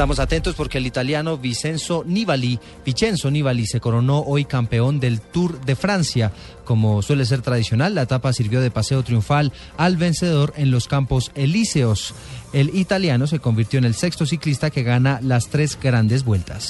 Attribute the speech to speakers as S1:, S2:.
S1: Estamos atentos porque el italiano Vincenzo Nibali, Vincenzo Nibali se coronó hoy campeón del Tour de Francia. Como suele ser tradicional, la etapa sirvió de paseo triunfal al vencedor en los Campos Elíseos. El italiano se convirtió en el sexto ciclista que gana las tres grandes vueltas.